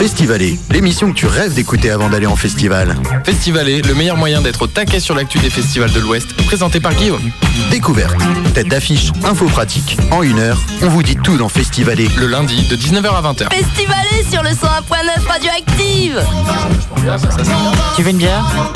Festivalé, l'émission que tu rêves d'écouter avant d'aller en festival. Festivalé, le meilleur moyen d'être au taquet sur l'actu des festivals de l'Ouest, présenté par Guillaume. Découverte, tête d'affiche, info pratique. En une heure, on vous dit tout dans Festivalé. Le lundi de 19h à 20h. Festivalé sur le 101.9 Radioactive Tu veux une bière?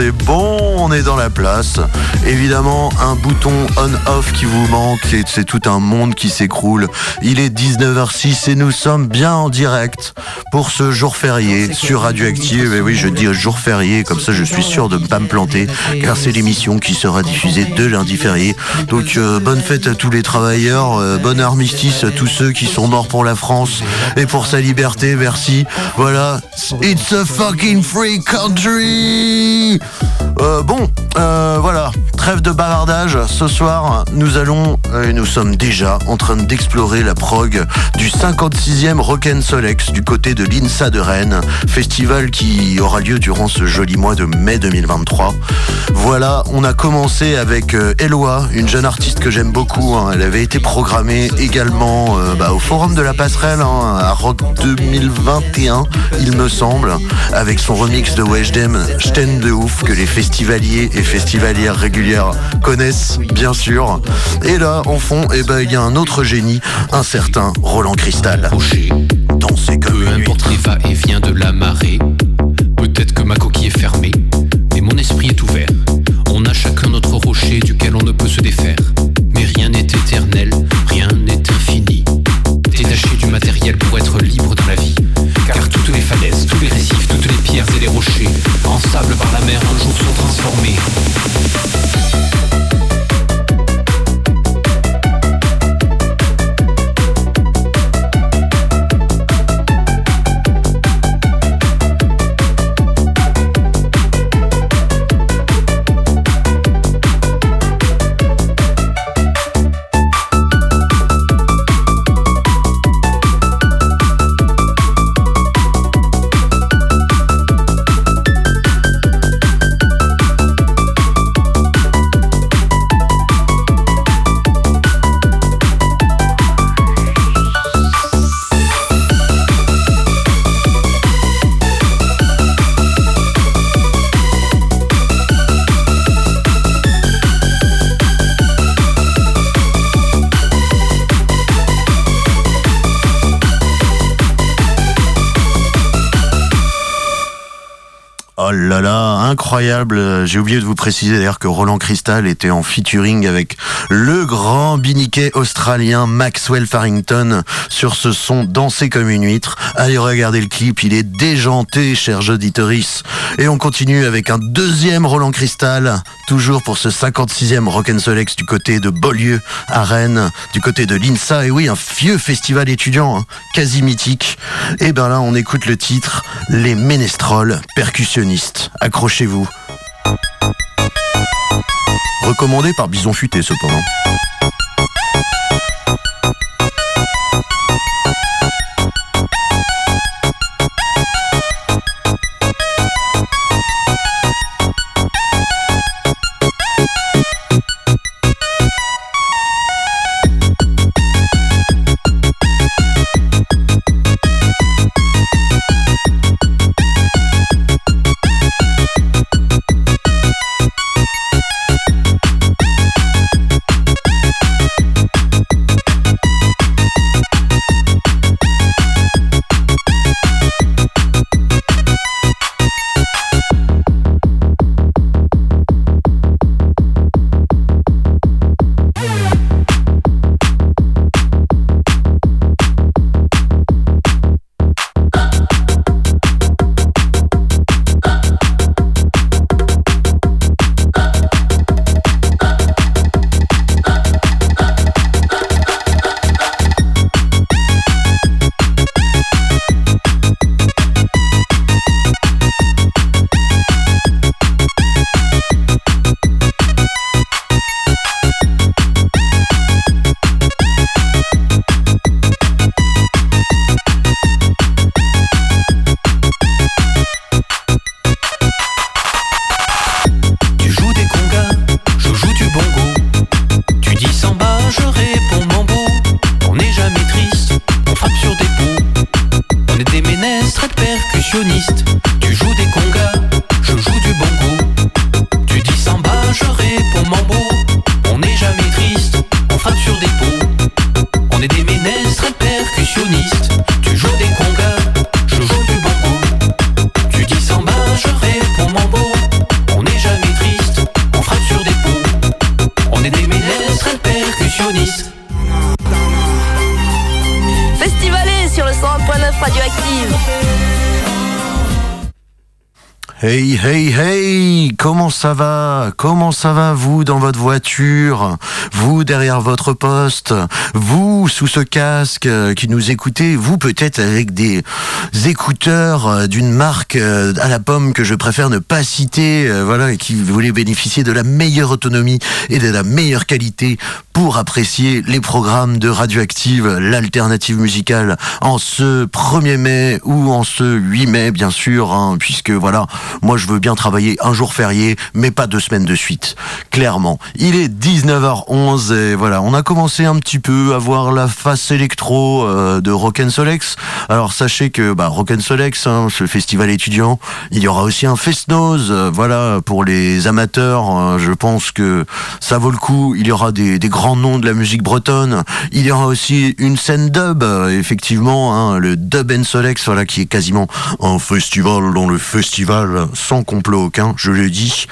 C'est bon, on est dans la place. Évidemment, un bouton on-off qui vous manque, c'est tout un monde qui s'écroule. Il est 19h06 et nous sommes bien en direct pour ce jour férié sur Radioactive. Et oui, je dis jour férié, comme ça je suis sûr de ne pas me planter, car c'est l'émission qui sera diffusée de lundi férié. Donc euh, bonne fête à tous les travailleurs, euh, bon armistice à tous ceux qui sont morts pour la France et pour sa liberté, merci. Voilà, it's a fucking free country euh, Bon, voilà, trêve de bavardage. Ce soir, nous allons, et nous sommes déjà en train d'explorer la prog du 56e Rock'n'Solex du côté de l'INSA de Rennes, festival qui aura lieu durant ce joli mois de mai 2023. Voilà, on a commencé avec euh, Eloi, une jeune artiste que j'aime beaucoup. Hein. Elle avait été programmée également euh, bah, au Forum de la Passerelle hein, à Rock 2021, il me semble, avec son remix de Weshdem, Sten de ouf, que les festivaliers et festivalières connaissent bien sûr. Et là, en fond, eh ben, il y a un autre génie, un certain Roland Cristal. Dans ses Peu importe les va et vient de la marée. Peut-être que ma coquille est fermée, mais mon esprit est ouvert. On a chacun notre rocher duquel on ne peut se défaire. Mais rien n'est éternel, rien n'est infini. Détaché du matériel pour être libre dans la vie. Car toutes les falaises, tous les récifs, toutes les pierres et les rochers, en sable par la mer, un jour sont transformés. Incroyable. J'ai oublié de vous préciser d'ailleurs que Roland Cristal était en featuring avec le grand biniquet australien Maxwell Farrington sur ce son dansé comme une huître. Allez regarder le clip, il est déjanté, chers auditoris. Et on continue avec un deuxième Roland Cristal, toujours pour ce 56e Rock'n'Solex du côté de Beaulieu à Rennes, du côté de l'INSA. Et oui, un vieux festival étudiant, hein, quasi mythique. Et ben là, on écoute le titre Les Ménestroles percussionnistes. Accrochez-vous. Recommandé par Bison Futé cependant. Ça va? Comment ça va, vous, dans votre voiture? Vous, derrière votre poste Vous, sous ce casque euh, qui nous écoutez Vous, peut-être avec des écouteurs euh, d'une marque euh, à la pomme que je préfère ne pas citer, voilà, et qui voulait bénéficier de la meilleure autonomie et de la meilleure qualité pour apprécier les programmes de Radioactive, l'alternative musicale, en ce 1er mai ou en ce 8 mai, bien sûr, hein, puisque voilà, moi, je veux bien travailler un jour férié, mais pas deux semaines de suite. Clairement. Il est 19h11 et voilà, on a commencé un petit peu à voir la face électro euh, de Rock'n'Solex. Alors, sachez que bah, Rock'n'Solex, hein, ce festival étudiant, il y aura aussi un Festnose. Euh, voilà, pour les amateurs, euh, je pense que ça vaut le coup. Il y aura des, grands noms de la musique bretonne. Il y aura aussi une scène dub, effectivement, hein, le Dub Solex, voilà, qui est quasiment un festival dans le festival sans complot aucun, je le dis.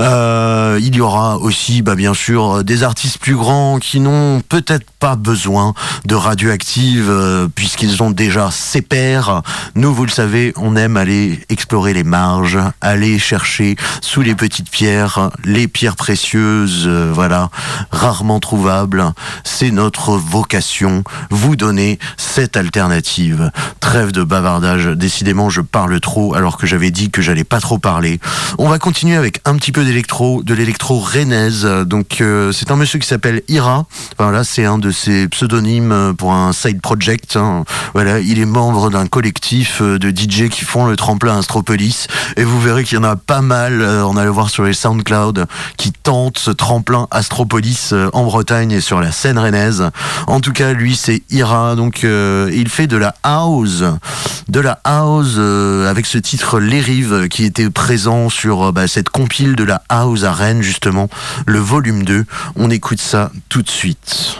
Euh, il y aura aussi, bah, bien sûr, des artistes plus grands qui n'ont peut-être pas besoin de radioactive euh, puisqu'ils ont déjà ses pairs. Nous, vous le savez, on aime aller explorer les marges, aller chercher sous les petites pierres les pierres précieuses, euh, voilà, rarement trouvables. C'est notre vocation, vous donner cette alternative. Trêve de bavardage. Décidément, je parle trop alors que j'avais dit que j'allais pas trop parler. On va continuer avec un petit peu d'électro, de l'électro rennaise. Donc euh, c'est un monsieur qui s'appelle Ira. Voilà, c'est un de ses pseudonymes pour un side project. Hein. Voilà, il est membre d'un collectif euh, de DJ qui font le tremplin Astropolis. Et vous verrez qu'il y en a pas mal. Euh, on allait voir sur les SoundCloud qui tentent ce tremplin Astropolis en Bretagne et sur la scène rennaise. En tout cas, lui c'est Ira. Donc il fait de la house, de la house avec ce titre Les Rives qui était présent sur euh, bah, cette compile de la House à Rennes, justement, le volume 2. On écoute ça tout de suite.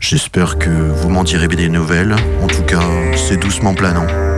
J'espère que vous m'en direz des nouvelles. En tout cas, c'est doucement planant.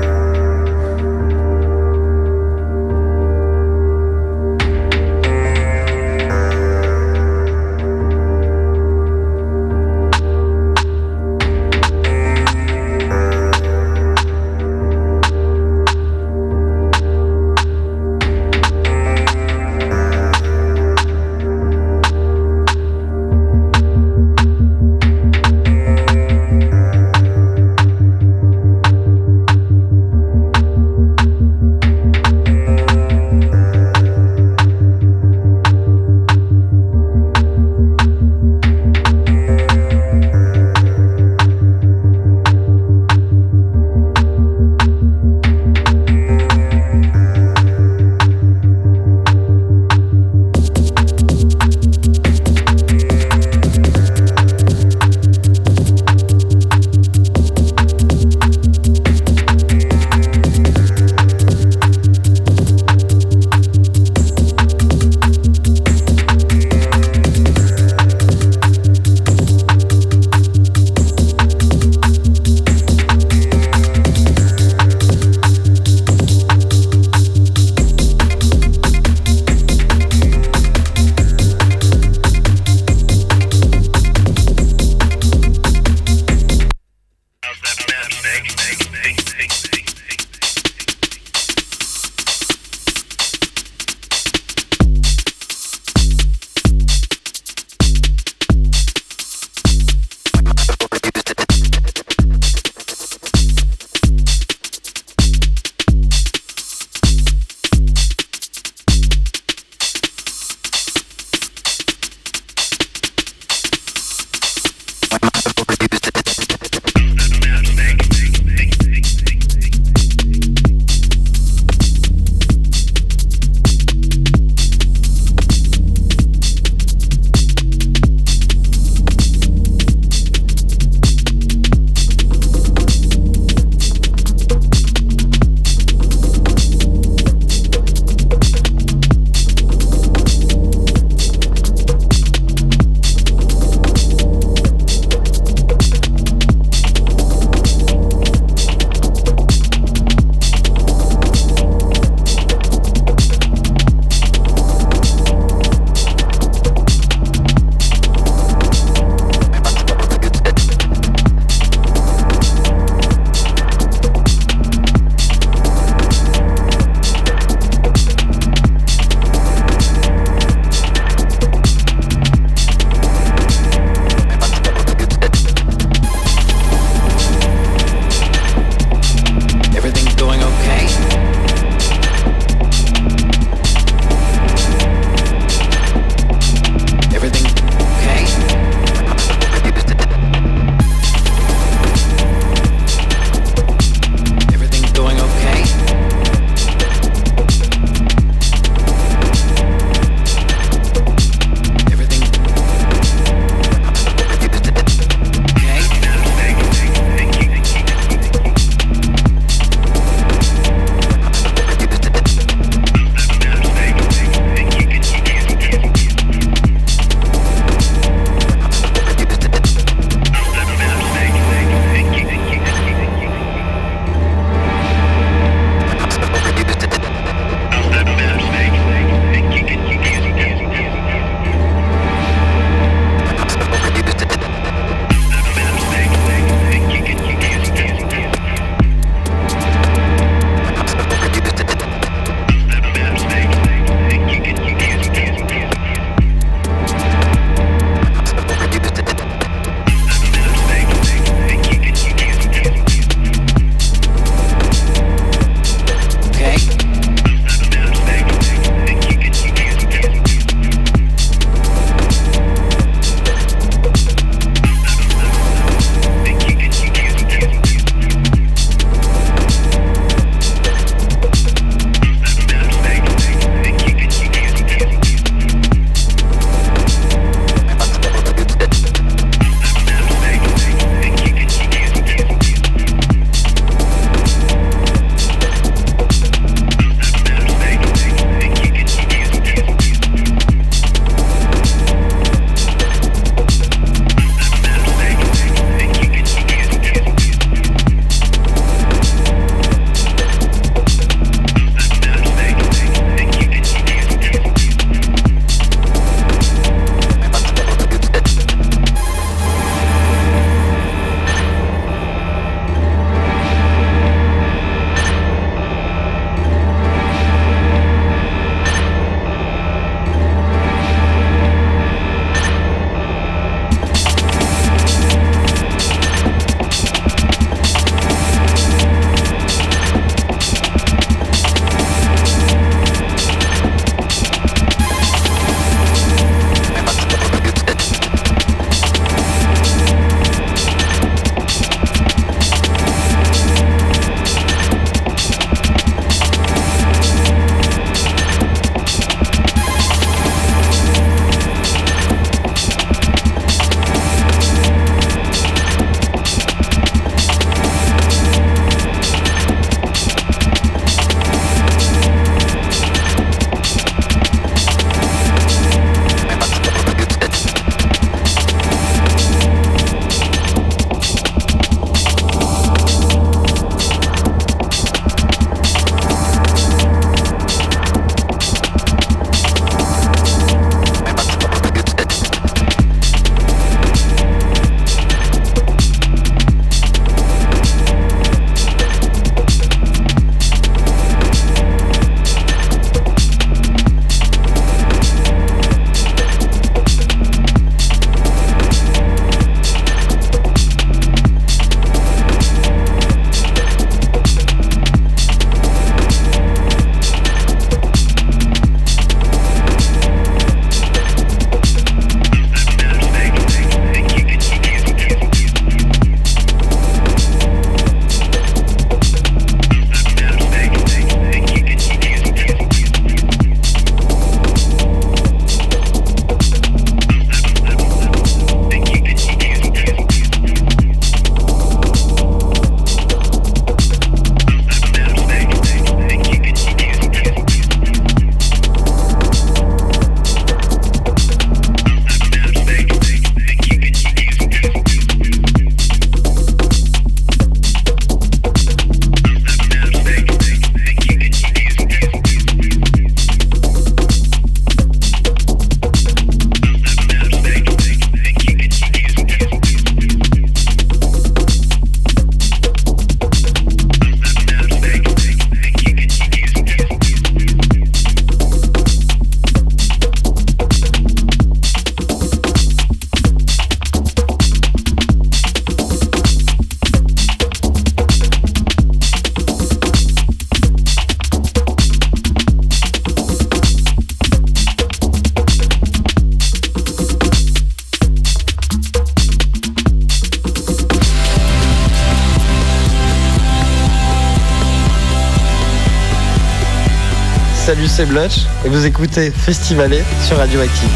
Et vous écoutez Festivalet sur Radioactive.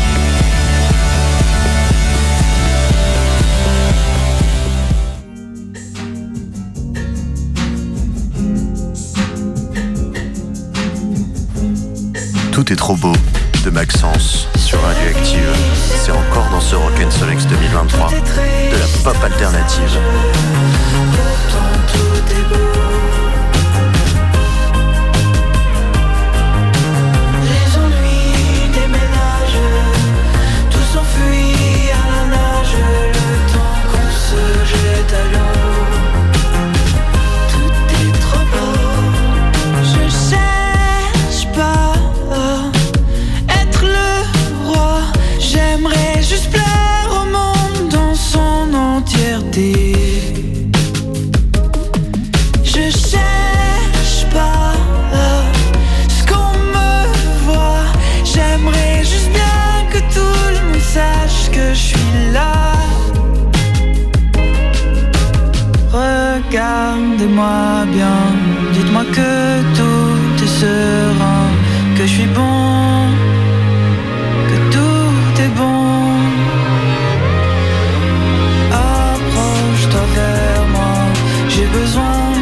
Tout est trop beau de Maxence sur Radioactive. C'est encore dans ce Rock'n'Solex 2023 de la pop alternative. regardez-moi bien, dites-moi que tout est serein, que je suis bon, que tout est bon. Approche-toi vers moi, j'ai besoin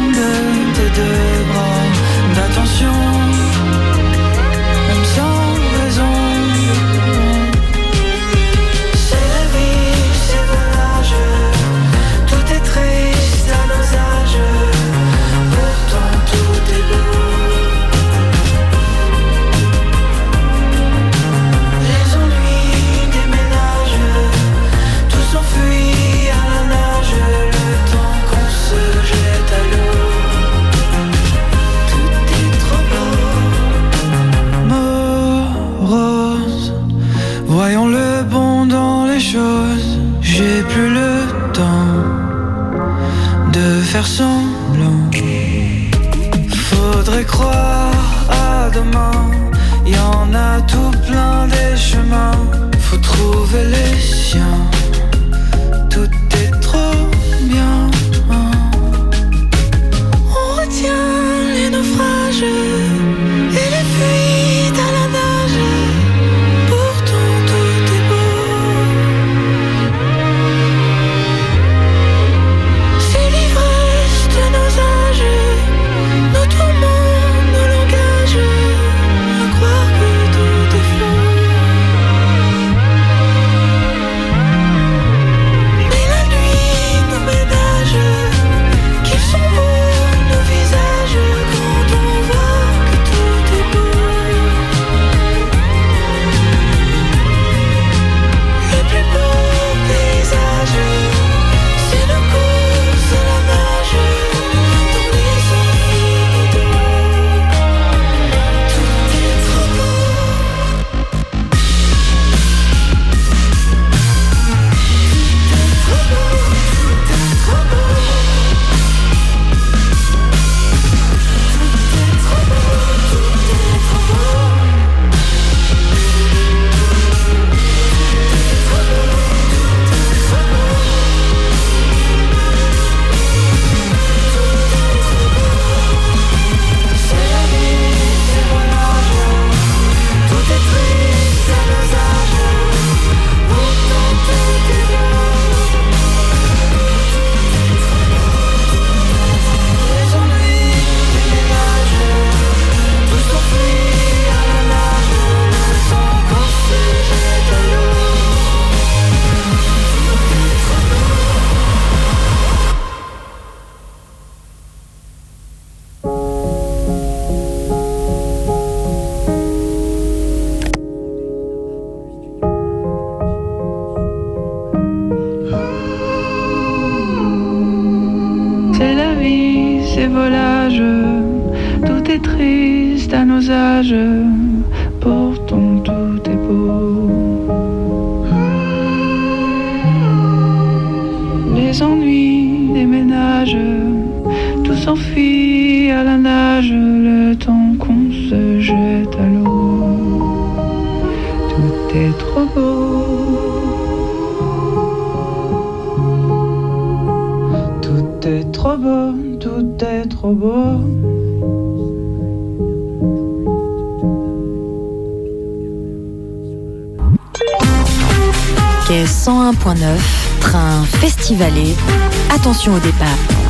est trop beau, tout est trop beau. Quai 101.9, train festivalé. Attention au départ.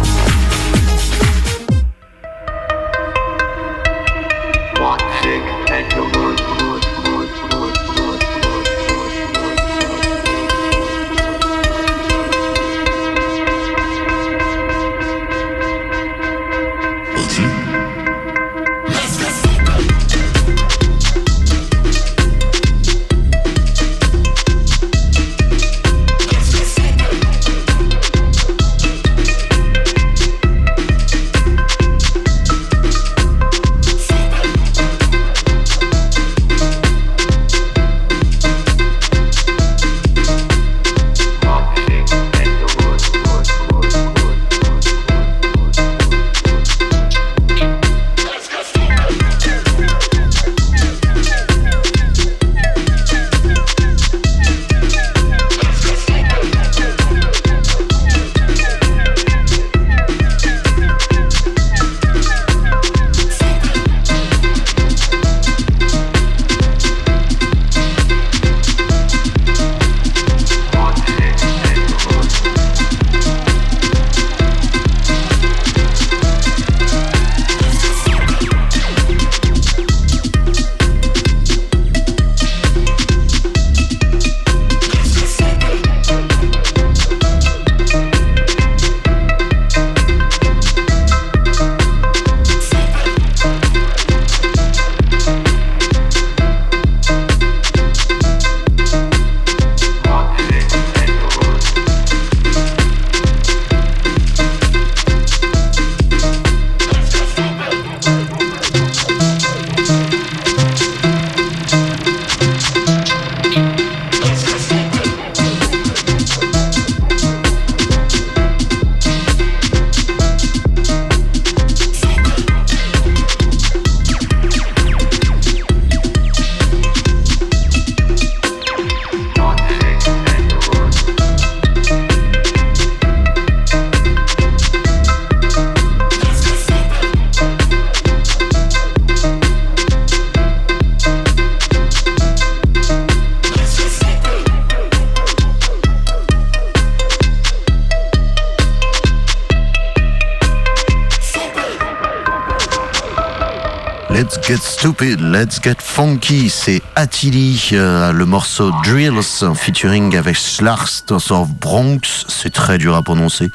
Let's Get Funky, c'est Attili, euh, le morceau Drills featuring avec Slarst of Bronx, c'est très dur à prononcer.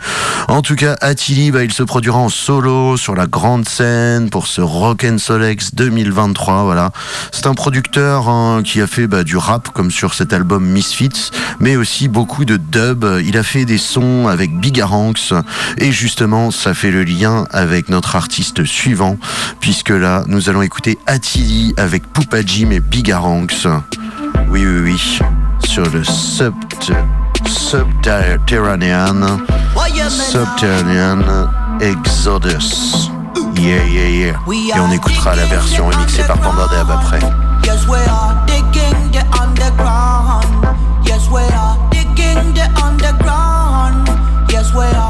En tout cas, Attili, bah, il se produira en solo sur la grande scène pour ce Rock and Solex 2023, voilà. C'est un producteur hein, qui a fait bah, du rap comme sur cet album Misfits, mais aussi beaucoup de dub. Il a fait des sons avec Bigaranx et justement, ça fait le lien avec notre artiste suivant, puisque là, nous allons écouter Attili avec Poupa Jim et Bigaranx. Oui, oui, oui. Sur le sub Subterranean Subterranean Exodus. Yeah, yeah, yeah. Et on écoutera la version remixée par Panda Deb après. Yes, we are digging the underground. Yes, we are digging the underground. Yes, we are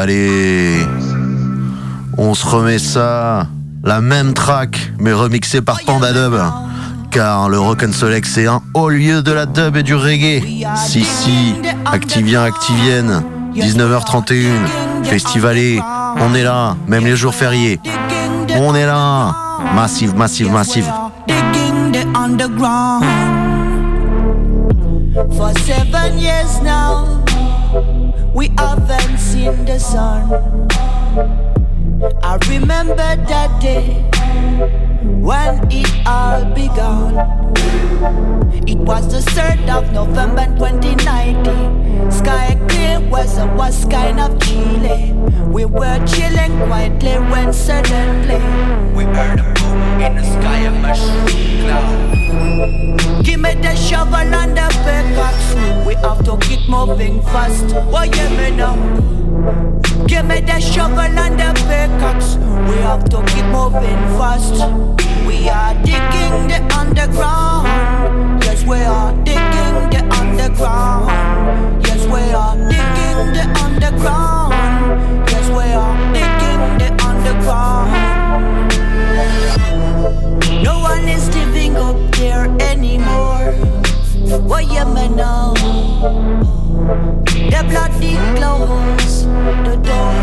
Allez. On se remet ça. La même track, mais remixée par Panda Dub. Car le Rock and c'est un haut lieu de la dub et du reggae. Si, si, Activien, Activienne, 19h31, Festivalé, on est là, même les jours fériés. On est là. Massive, massive, massive. We haven't seen the sun. I remember that day when it all began. It was the 3rd of November 2019. Sky clear, weather was kind of chilly. We were chilling quietly when suddenly we heard a boom in the sky, a mushroom cloud. Give me the shovel and the pickaxe. We have to keep moving fast. Oh yeah, me now. Give me the shovel and the pickaxe. We have to keep moving fast. We are digging the underground. Yes, we are digging the underground. We are digging the underground. Yes, we are digging the underground. No one is living up there anymore. What you may know? The bloody close the door.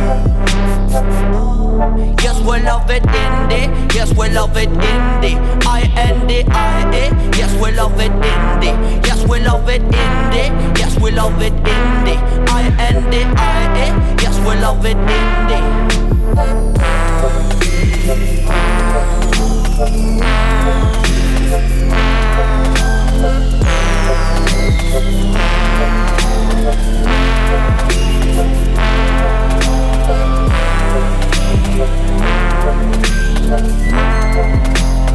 Yes, we love it in the. Yes, we love it in the. I N D I A. Yes, we love it in the. We love it in. Yes, we love it in the. I N D I. Yes, we love it in.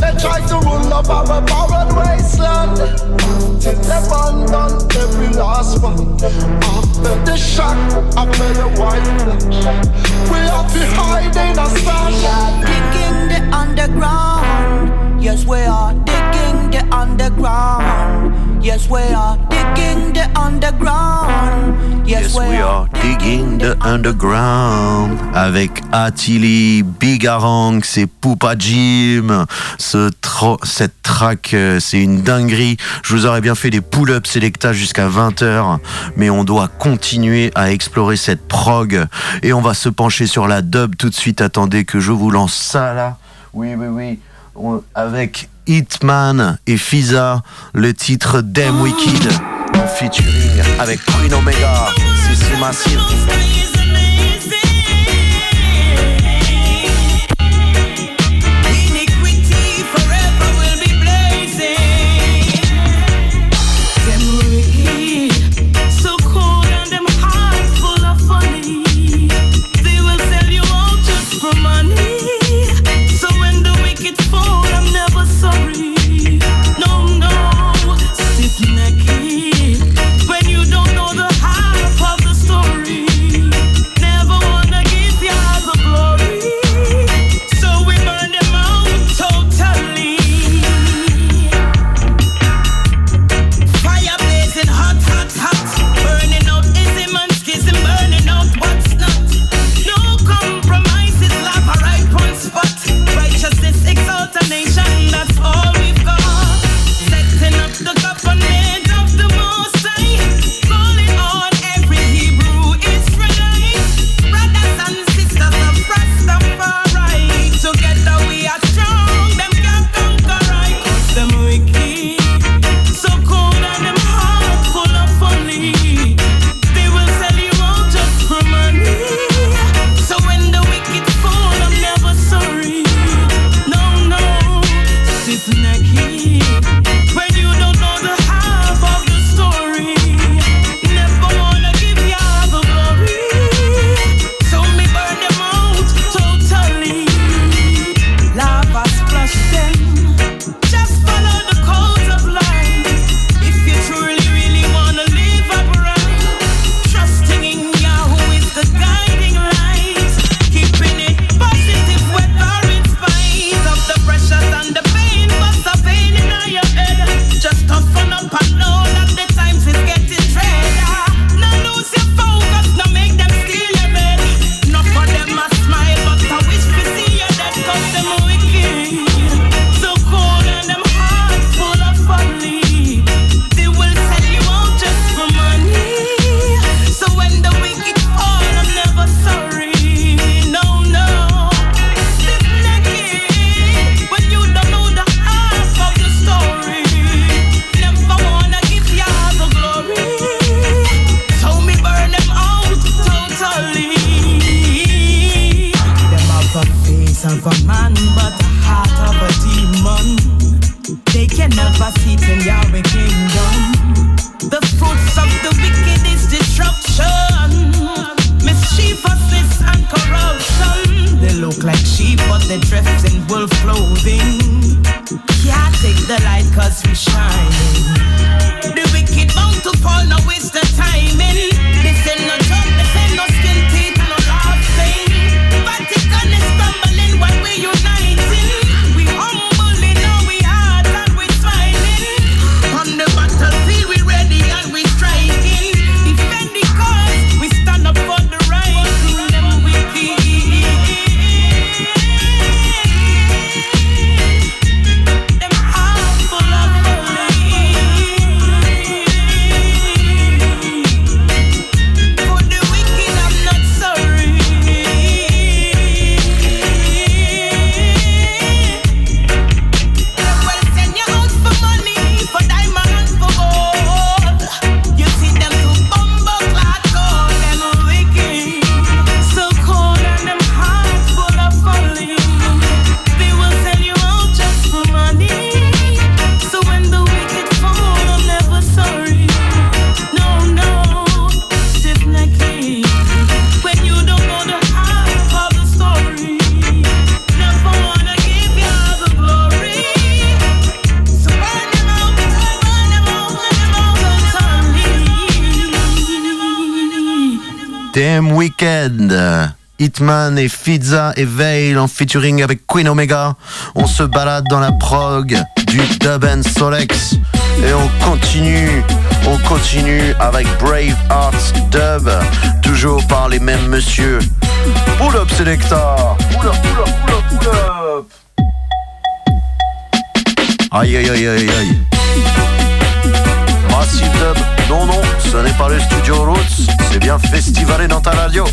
the underground, dipping on the bunker. We don't have no food, we don't have no water. Because the blood and the reactor. Atomic bomb. They try to rule up our barren wasteland. Till they abandon every last one. After the shock, after the white flash. We have to hide in a We are stash. digging the underground. Yes, we are digging the underground. Yes, we are digging the underground. Yes, we are digging the underground. Avec Attili, Bigarang, c'est Poupa Jim. Ce cette track, euh, c'est une dinguerie. Je vous aurais bien fait des pull-ups Selecta jusqu'à 20h, mais on doit continuer à explorer cette prog. Et on va se pencher sur la dub tout de suite. Attendez que je vous lance ça là. Oui, oui, oui. On- avec Hitman et Fiza, le titre Damn Wicked, featuring avec Queen Omega. C'est c'est Hitman et Fizza et Veil en featuring avec Queen Omega. On se balade dans la prog du Dub Solex et on continue, on continue avec Brave Arts Dub, toujours par les mêmes monsieur. Pull up Selecta, pull up, pull up, pull up, pull up. Aïe aïe aïe aïe aïe. Massive Dub, non non, ce n'est pas le Studio Roots, c'est bien festivalé dans ta radio.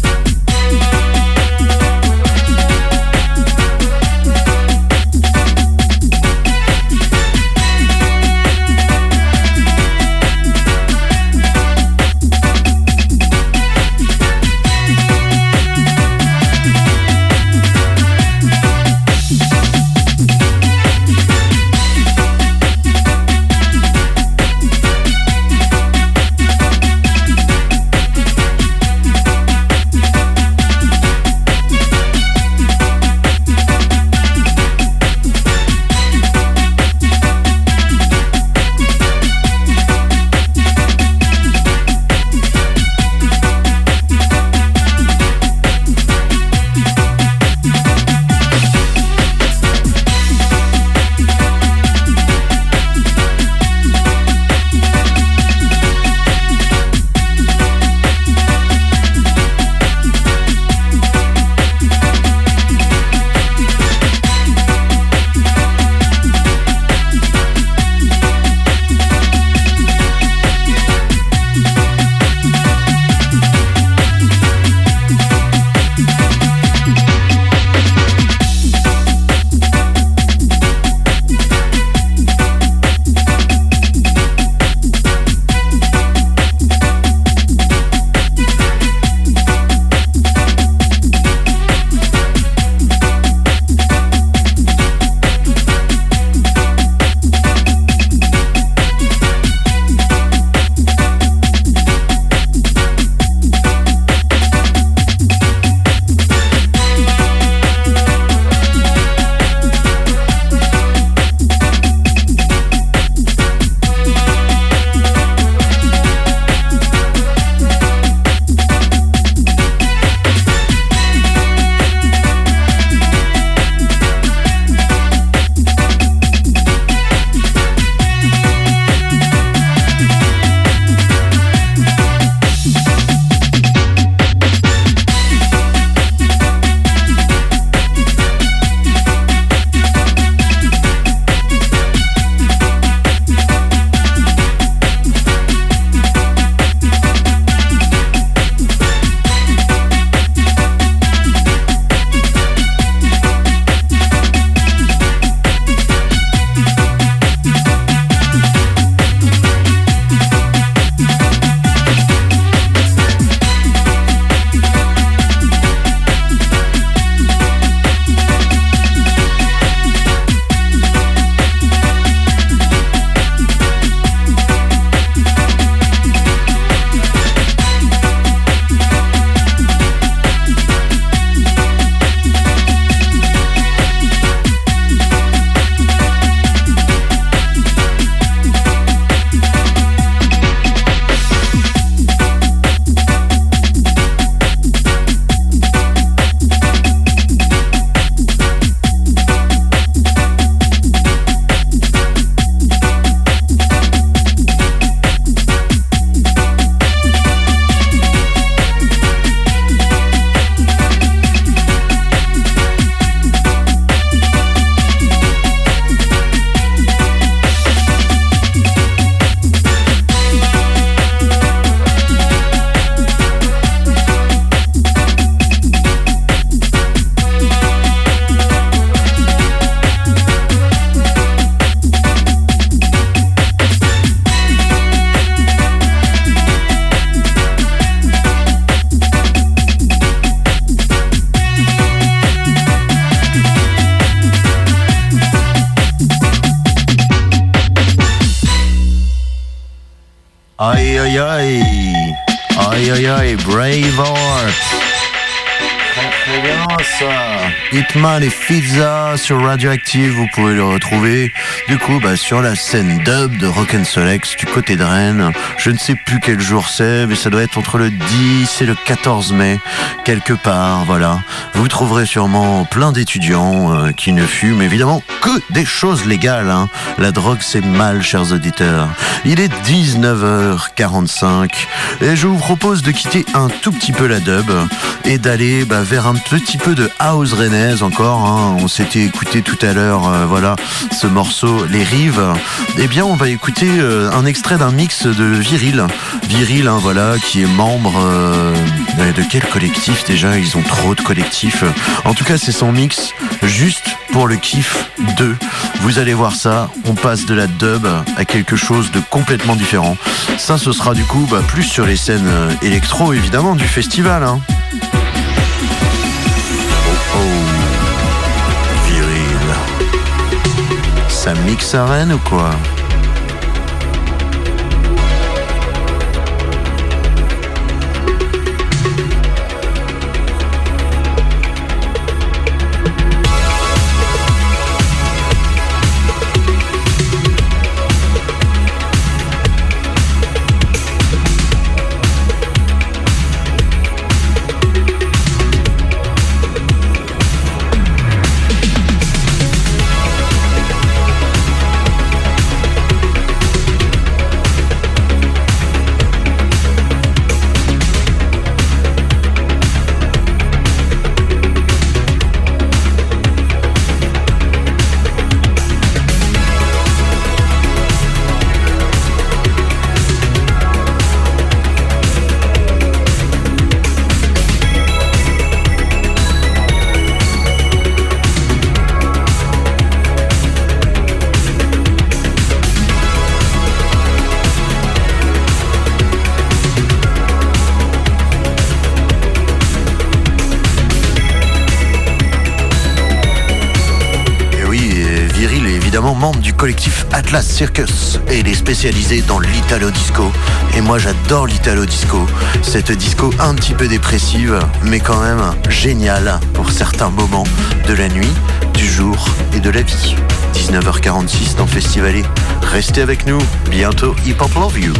Hitman sur Radioactive, vous pouvez le retrouver du coup bah, sur la scène dub de Rock Solex du côté de Rennes. Je ne sais plus quel jour c'est, mais ça doit être entre le 10 et le 14 mai, quelque part, voilà. Vous trouverez sûrement plein d'étudiants euh, qui ne fument évidemment que des choses légales. Hein. La drogue c'est mal, chers auditeurs. Il est 19h45 et je vous propose de quitter un tout petit peu la dub et d'aller bah, vers un petit peu de house rennaise encore. Hein. On s'était écouté tout à l'heure, euh, voilà, ce morceau Les Rives. Eh bien, on va écouter euh, un extrait d'un mix de Viril. Viril, hein, voilà, qui est membre euh, de quel collectif déjà? Ils ont trop de collectifs. En tout cas, c'est son mix juste pour le kiff 2. Vous allez voir ça, on passe de la dub à quelque chose de complètement différent. Ça, ce sera du coup bah, plus sur les scènes électro, évidemment, du festival. Hein. Ça mixe à Rennes ou quoi? Atlas Circus et il est spécialisé dans l'italo disco. Et moi j'adore l'italo disco. Cette disco un petit peu dépressive, mais quand même géniale pour certains moments de la nuit, du jour et de la vie. 19h46 dans Festivalé. Restez avec nous, bientôt Hip Hop Love You.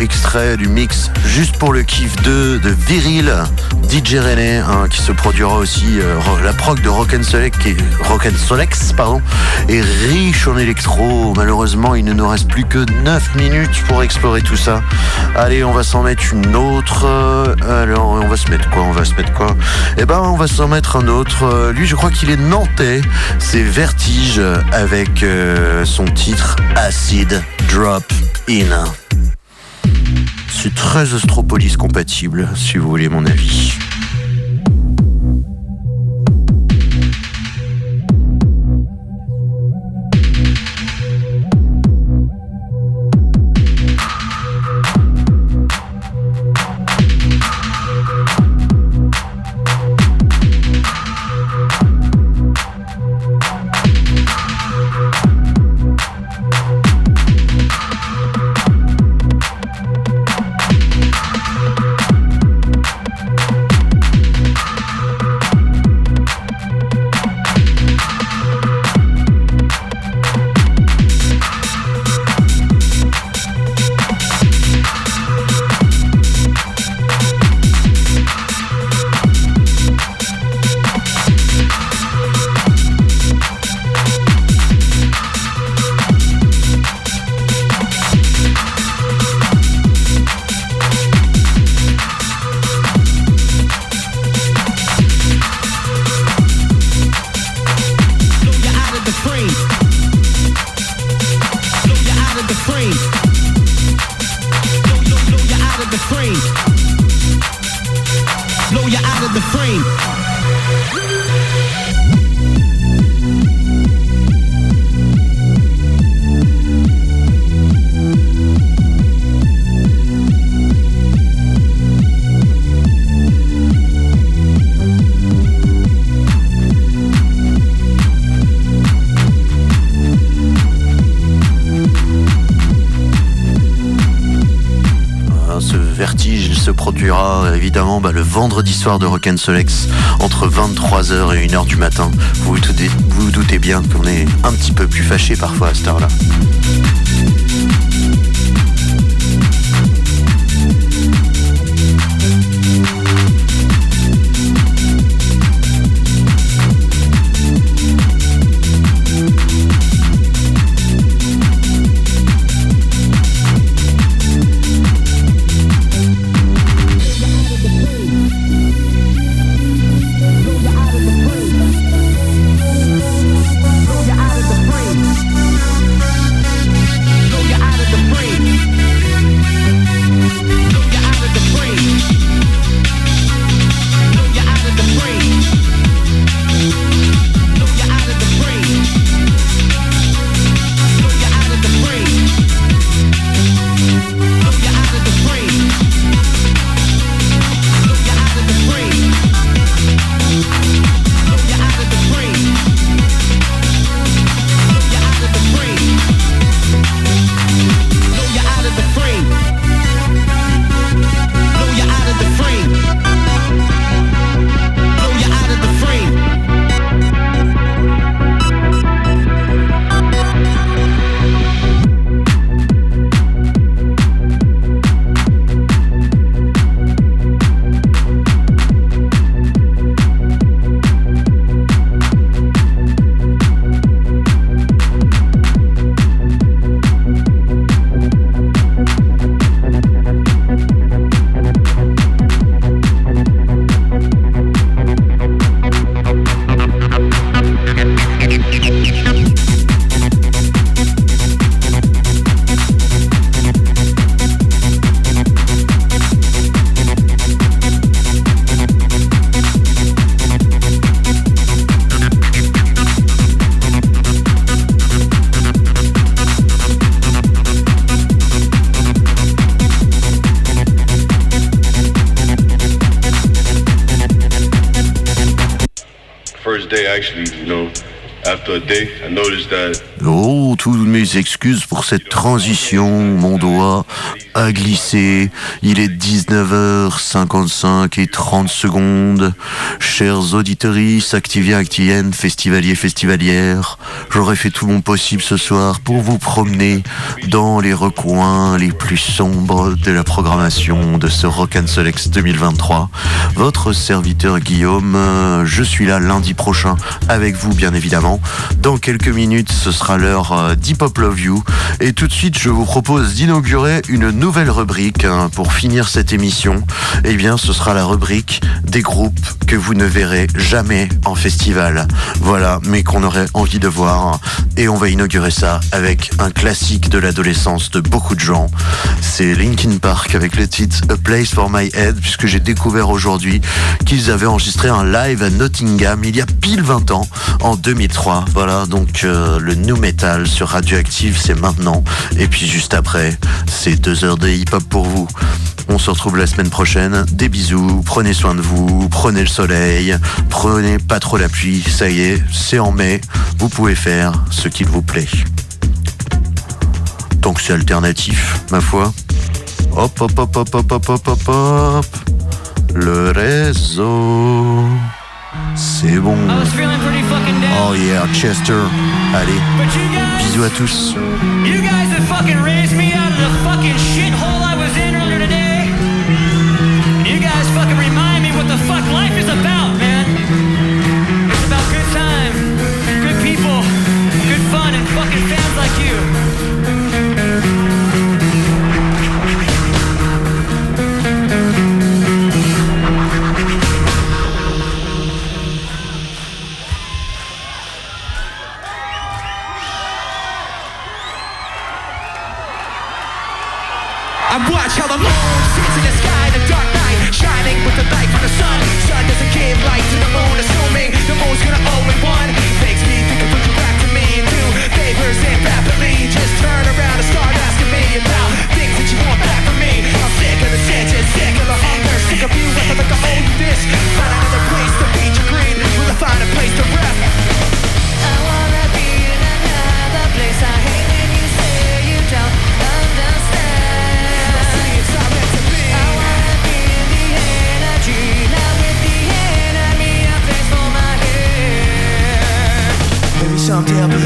Extrait du mix juste pour le kiff 2 de Viril, DJ René, hein, qui se produira aussi euh, la prog de Rock Solex, qui Solex, pardon, est riche en électro. Malheureusement, il ne nous reste plus que 9 minutes pour explorer tout ça. Allez, on va s'en mettre une autre. alors, on va se mettre quoi On va se mettre quoi? Eh ben, on va s'en mettre un autre. lui, je crois qu'il est nantais. C'est Vertige avec euh, son titre Acid Drop In. C'est très Astropolis compatible, si vous voulez mon avis. Évidemment bah, le vendredi soir de Solex entre 23h et 1h du matin. Vous vous doutez bien qu'on est un petit peu plus fâché parfois à cette heure-là. Oh, toutes mes excuses pour cette transition. Mon doigt a glissé. Il est 19h55 et 30 secondes. Chers auditeurs, Activien, Activienne, festivaliers, festivalières, j'aurais fait tout mon possible ce soir pour vous promener dans les recoins les plus sombres de la programmation de ce Rock and Select 2023. Votre serviteur Guillaume, je suis là lundi prochain avec vous bien évidemment. Dans quelques minutes, ce sera l'heure euh, d'Hip Hop Love You. Et tout de suite, je vous propose d'inaugurer une nouvelle rubrique hein, pour finir cette émission. Eh bien, ce sera la rubrique des groupes que vous ne verrez jamais en festival. Voilà, mais qu'on aurait envie de voir. Et on va inaugurer ça avec un classique de l'adolescence de beaucoup de gens. C'est Linkin Park avec le titre A Place for My Head, puisque j'ai découvert aujourd'hui qu'ils avaient enregistré un live à Nottingham il y a pile 20 ans, en 2003. Voilà, donc euh, le new metal sur Radioactive, c'est maintenant. Et puis juste après, c'est deux heures de hip-hop pour vous. On se retrouve la semaine prochaine. Des bisous, prenez soin de vous, prenez le soleil, prenez pas trop la pluie. Ça y est, c'est en mai. Vous pouvez faire ce qu'il vous plaît. Tant que c'est alternatif, ma foi. Hop, hop, hop, hop, hop, hop, hop, hop, hop. Le réseau. C'est bon. Oh yeah, Chester. Allez, bisous à tous. You guys have fucking raised me out of the cocktail